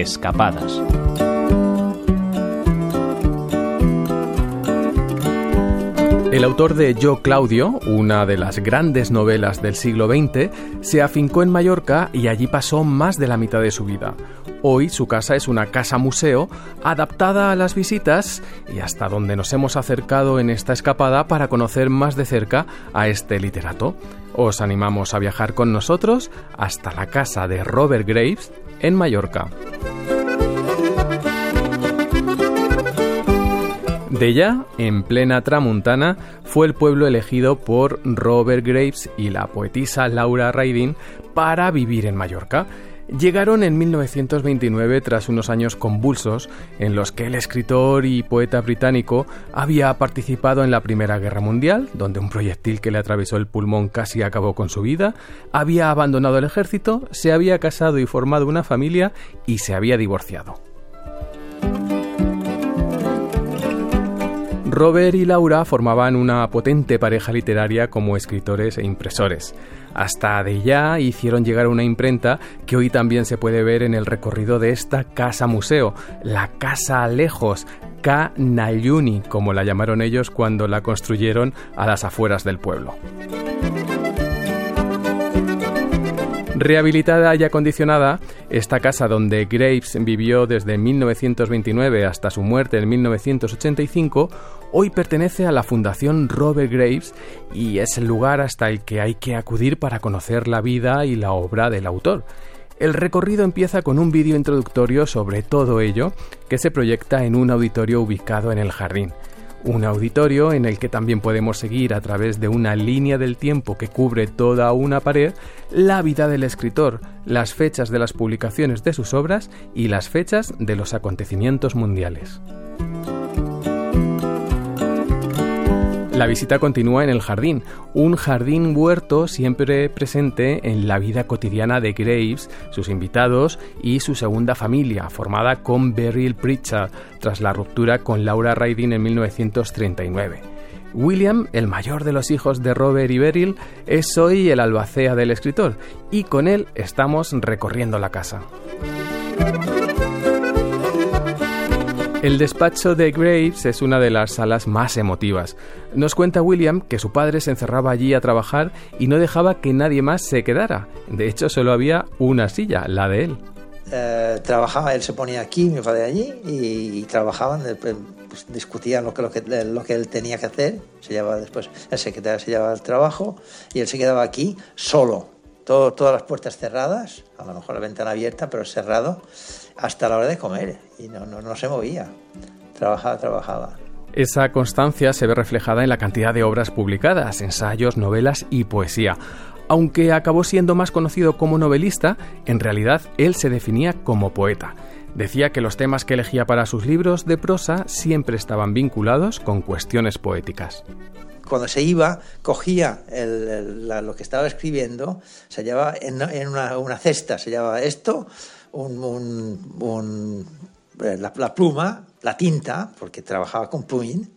Escapadas. El autor de Yo Claudio, una de las grandes novelas del siglo XX, se afincó en Mallorca y allí pasó más de la mitad de su vida. Hoy su casa es una casa museo adaptada a las visitas y hasta donde nos hemos acercado en esta escapada para conocer más de cerca a este literato. Os animamos a viajar con nosotros hasta la casa de Robert Graves en Mallorca. Ella, en plena Tramuntana, fue el pueblo elegido por Robert Graves y la poetisa Laura Raidin para vivir en Mallorca. Llegaron en 1929 tras unos años convulsos en los que el escritor y poeta británico había participado en la Primera Guerra Mundial, donde un proyectil que le atravesó el pulmón casi acabó con su vida, había abandonado el ejército, se había casado y formado una familia y se había divorciado. Robert y Laura formaban una potente pareja literaria como escritores e impresores. Hasta de ya hicieron llegar una imprenta que hoy también se puede ver en el recorrido de esta casa museo, la Casa Lejos, K. Nayuni, como la llamaron ellos cuando la construyeron a las afueras del pueblo. Rehabilitada y acondicionada, esta casa donde Graves vivió desde 1929 hasta su muerte en 1985, hoy pertenece a la Fundación Robert Graves y es el lugar hasta el que hay que acudir para conocer la vida y la obra del autor. El recorrido empieza con un vídeo introductorio sobre todo ello que se proyecta en un auditorio ubicado en el jardín un auditorio en el que también podemos seguir a través de una línea del tiempo que cubre toda una pared la vida del escritor, las fechas de las publicaciones de sus obras y las fechas de los acontecimientos mundiales. La visita continúa en el jardín, un jardín huerto siempre presente en la vida cotidiana de Graves, sus invitados y su segunda familia, formada con Beryl Pritchard tras la ruptura con Laura Raidin en 1939. William, el mayor de los hijos de Robert y Beryl, es hoy el albacea del escritor y con él estamos recorriendo la casa. El despacho de Graves es una de las salas más emotivas. Nos cuenta William que su padre se encerraba allí a trabajar y no dejaba que nadie más se quedara. De hecho, solo había una silla, la de él. Eh, trabajaba, él se ponía aquí, mi padre allí, y, trabajaban, pues, discutían lo que, lo, que, él tenía que hacer. Se llevaba después, el secretario se llevaba el trabajo y él se quedaba aquí solo. Todas las puertas cerradas, a lo mejor la ventana abierta, pero cerrado hasta la hora de comer y no, no, no se movía. Trabajaba, trabajaba. Esa constancia se ve reflejada en la cantidad de obras publicadas, ensayos, novelas y poesía. Aunque acabó siendo más conocido como novelista, en realidad él se definía como poeta. Decía que los temas que elegía para sus libros de prosa siempre estaban vinculados con cuestiones poéticas. Cuando se iba, cogía lo que estaba escribiendo, se llevaba en, una, una, cesta, se llevaba esto, un, eh, la, pluma, la tinta, porque trabajaba con plumín,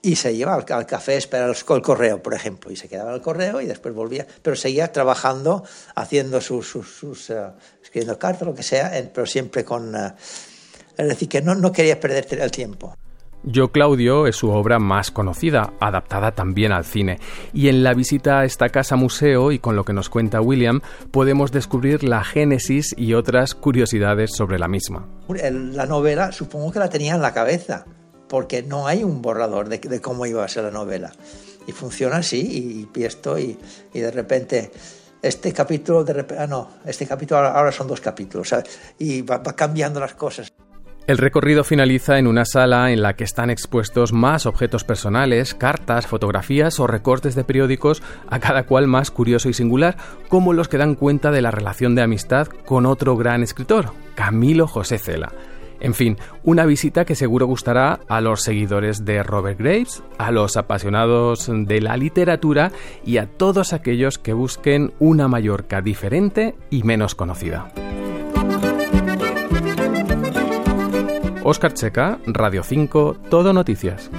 y se iba al, café a esperar el, correo, por ejemplo, y se quedaba el correo y después volvía, pero seguía trabajando, haciendo sus, sus, eh, escribiendo cartas, lo que sea, pero siempre con... Eh, es decir, que no, no quería perder el tiempo. Yo Claudio es su obra más conocida, adaptada también al cine, y en la visita a esta casa museo y con lo que nos cuenta William podemos descubrir la génesis y otras curiosidades sobre la misma. La novela supongo que la tenía en la cabeza, porque no hay un borrador de, cómo iba a ser la novela. Y funciona así, y, esto, y, de repente este capítulo de ah no, este capítulo ahora, son dos capítulos, y va cambiando las cosas. El recorrido finaliza en una sala en la que están expuestos más objetos personales, cartas, fotografías o recortes de periódicos, a cada cual más curioso y singular, como los que dan cuenta de la relación de amistad con otro gran escritor, Camilo José Cela. En fin, una visita que seguro gustará a los seguidores de Robert Graves, a los apasionados de la literatura y a todos aquellos que busquen una Mallorca diferente y menos conocida. Oscar Checa, Radio 5, Todo Noticias.